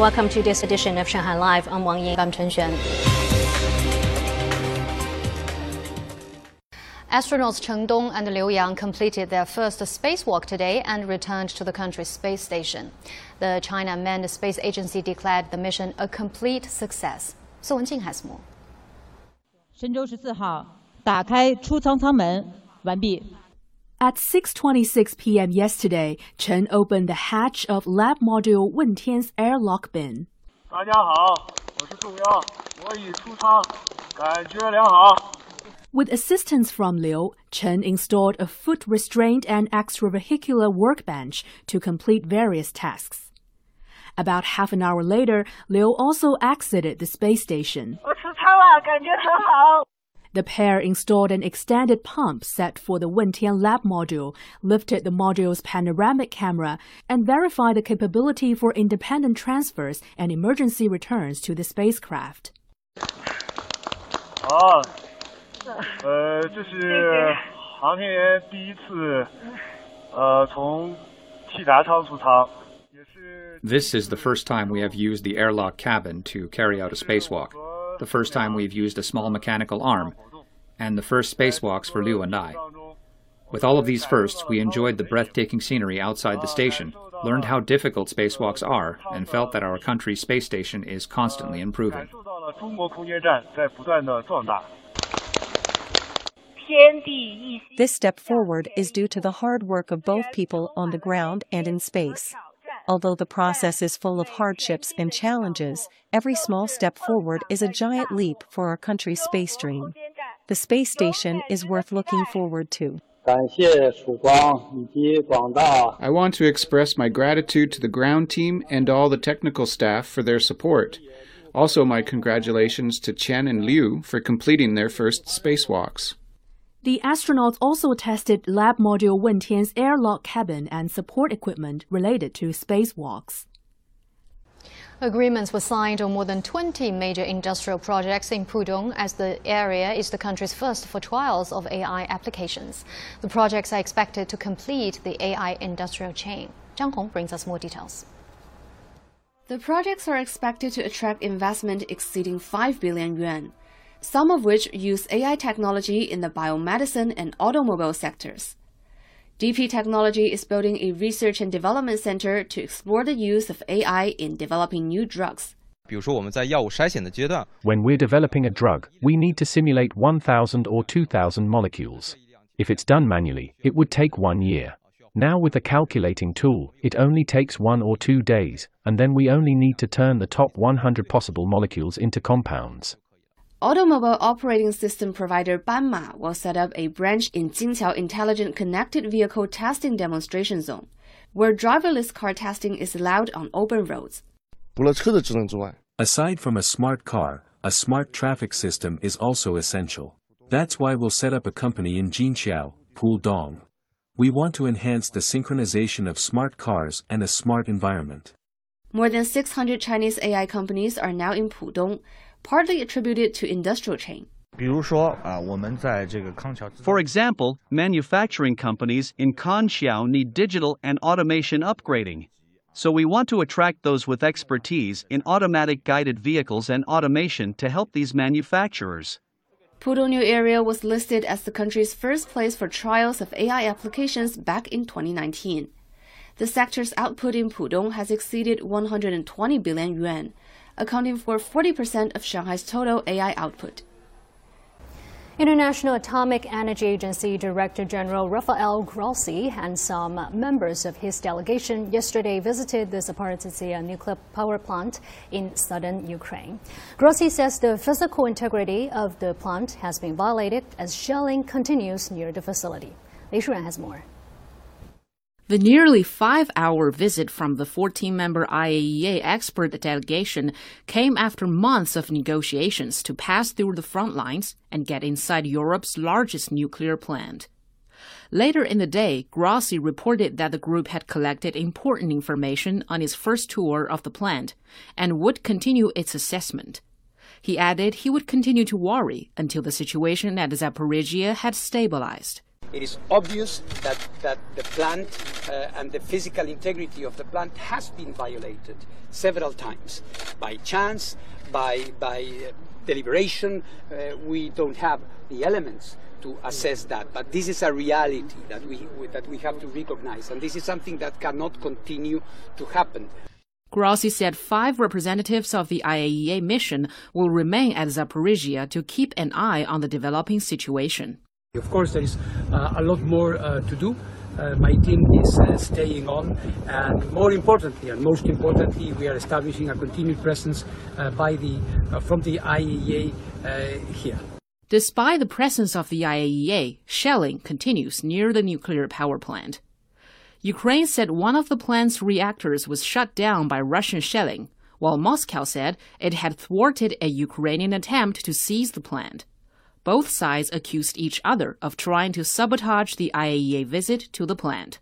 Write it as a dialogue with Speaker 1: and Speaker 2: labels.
Speaker 1: Welcome to this edition of Shanghai Live. I'm Wang Ying. I'm Chen Xuan. Astronauts Chen Dong and Liu Yang completed their first spacewalk today and returned to the country's space station. The China Manned Space Agency declared the mission a complete success. Song Wenjing has more.
Speaker 2: 神舟十四号打开出舱舱门完毕。
Speaker 3: At 6:26 p.m. yesterday, Chen opened the hatch of lab module Wentian's airlock bin.
Speaker 4: 大家好，我是宋阳，我已出舱，感觉良好。
Speaker 3: with assistance from Liu, Chen installed a foot restraint and extravehicular workbench to complete various tasks. About half an hour later, Liu also exited the space station. The pair installed an extended pump set for the Wentian lab module, lifted the module's panoramic camera, and verified the capability for independent transfers and emergency returns to the spacecraft.
Speaker 4: Oh. 呃，这是航天员第一次，呃，从气闸舱出舱。
Speaker 5: This is the first time we have used the airlock cabin to carry out a spacewalk, the first time we've used a small mechanical arm, and the first spacewalks for Liu and I. With all of these firsts, we enjoyed the breathtaking scenery outside the station, learned how difficult spacewalks are, and felt that our country's space station is constantly improving.
Speaker 6: This step forward is due to the hard work of both people on the ground and in space. Although the process is full of hardships and challenges, every small step forward is a giant leap for our country's space dream. The space station is worth looking forward to.
Speaker 7: I
Speaker 8: want to express my gratitude to the ground team and all the technical staff for their support. Also, my congratulations to Chen and Liu for completing their first spacewalks.
Speaker 3: The astronauts also tested lab module Wentian's airlock cabin and support equipment related to spacewalks.
Speaker 1: Agreements were signed on more than 20 major industrial projects in Pudong as the area is the country's first for trials of AI applications. The projects are expected to complete the AI industrial chain. Zhang Hong brings us more details.
Speaker 9: The projects are expected to attract investment exceeding 5 billion yuan some of which use AI technology in the biomedicine and automobile sectors. DP Technology is building a research and development center to explore the use of AI in developing new drugs.
Speaker 10: When we're developing a drug, we need to simulate 1,000 or 2,000 molecules. If it's done manually, it would take one year. Now with the calculating tool, it only takes one or two days, and then we only need to turn the top 100 possible molecules into compounds.
Speaker 9: Automobile operating system provider Banma will set up a branch in Jingqiao Intelligent Connected Vehicle Testing Demonstration Zone, where driverless car testing is allowed on open roads.
Speaker 10: Aside from a smart car, a smart traffic system is also essential. That's why we'll set up a company in Jingqiao, Pudong. We want to enhance the synchronization of smart cars and a smart environment.
Speaker 9: More than 600 Chinese AI companies are now in Pudong, partly attributed to industrial chain.
Speaker 11: For example, manufacturing companies in Kangqiao need digital and automation upgrading. So we want to attract those with expertise in automatic guided vehicles and automation to help these manufacturers.
Speaker 9: Pudong New Area was listed as the country's first place for trials of AI applications back in 2019. The sector's output in Pudong has exceeded 120 billion yuan, accounting for 40% of Shanghai's total AI output.
Speaker 1: International Atomic Energy Agency Director General Rafael Grossi and some members of his delegation yesterday visited the Zaporizhzhia nuclear power plant in southern Ukraine. Grossi says the physical integrity of the plant has been violated as shelling continues near the facility. Li Shuren has more.
Speaker 12: The nearly five hour visit from the 14 member IAEA expert delegation came after months of negotiations to pass through the front lines and get inside Europe's largest nuclear plant. Later in the day, Grossi reported that the group had collected important information on its first tour of the plant and would continue its assessment. He added he would continue to worry until the situation at Zaporizhzhia had stabilized.
Speaker 7: It is obvious that, that the plant uh, and the physical integrity of the plant has been violated several times by chance, by, by uh, deliberation. Uh, we don't have the elements to assess that, but this is a reality that we, that we have to recognize, and this is something that cannot continue to happen.
Speaker 12: Grossi said five representatives of the IAEA mission will remain at Zaporizhzhia to keep an eye on the developing situation.
Speaker 13: Of course, there is uh, a lot more uh, to do. Uh, my team is uh, staying on, and more importantly, and most importantly, we are establishing a continued presence uh, by the uh, from the IAEA here.
Speaker 12: Despite the presence of the IAEA, shelling continues near the nuclear power plant. Ukraine said one of the plant's reactors was shut down by Russian shelling, while Moscow said it had thwarted a Ukrainian attempt to seize the plant. Both sides accused each other of trying to sabotage the IAEA visit to the plant.